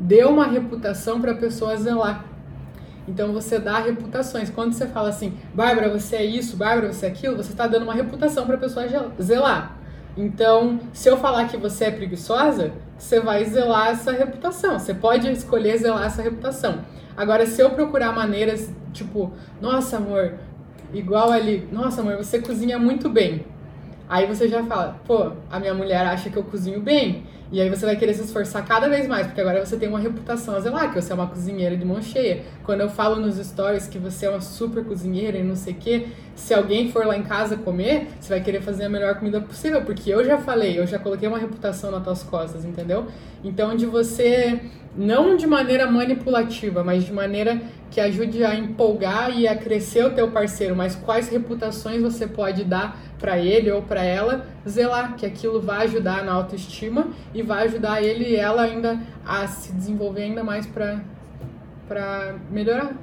dê uma reputação para a pessoa zelar. Então você dá reputações. Quando você fala assim, Bárbara, você é isso, Bárbara, você é aquilo, você está dando uma reputação para a pessoa zelar. Então, se eu falar que você é preguiçosa, você vai zelar essa reputação. Você pode escolher zelar essa reputação. Agora, se eu procurar maneiras, tipo, nossa, amor, igual ali, nossa, amor, você cozinha muito bem. Aí você já fala, pô, a minha mulher acha que eu cozinho bem. E aí você vai querer se esforçar cada vez mais, porque agora você tem uma reputação a zelar, que você é uma cozinheira de mão cheia. Quando eu falo nos stories que você é uma super cozinheira e não sei o quê, se alguém for lá em casa comer, você vai querer fazer a melhor comida possível, porque eu já falei, eu já coloquei uma reputação nas tuas costas, entendeu? Então, de você, não de maneira manipulativa, mas de maneira que ajude a empolgar e a crescer o teu parceiro, mas quais reputações você pode dar para ele ou para ela, zelar que aquilo vai ajudar na autoestima e vai ajudar ele e ela ainda a se desenvolver ainda mais para para melhorar.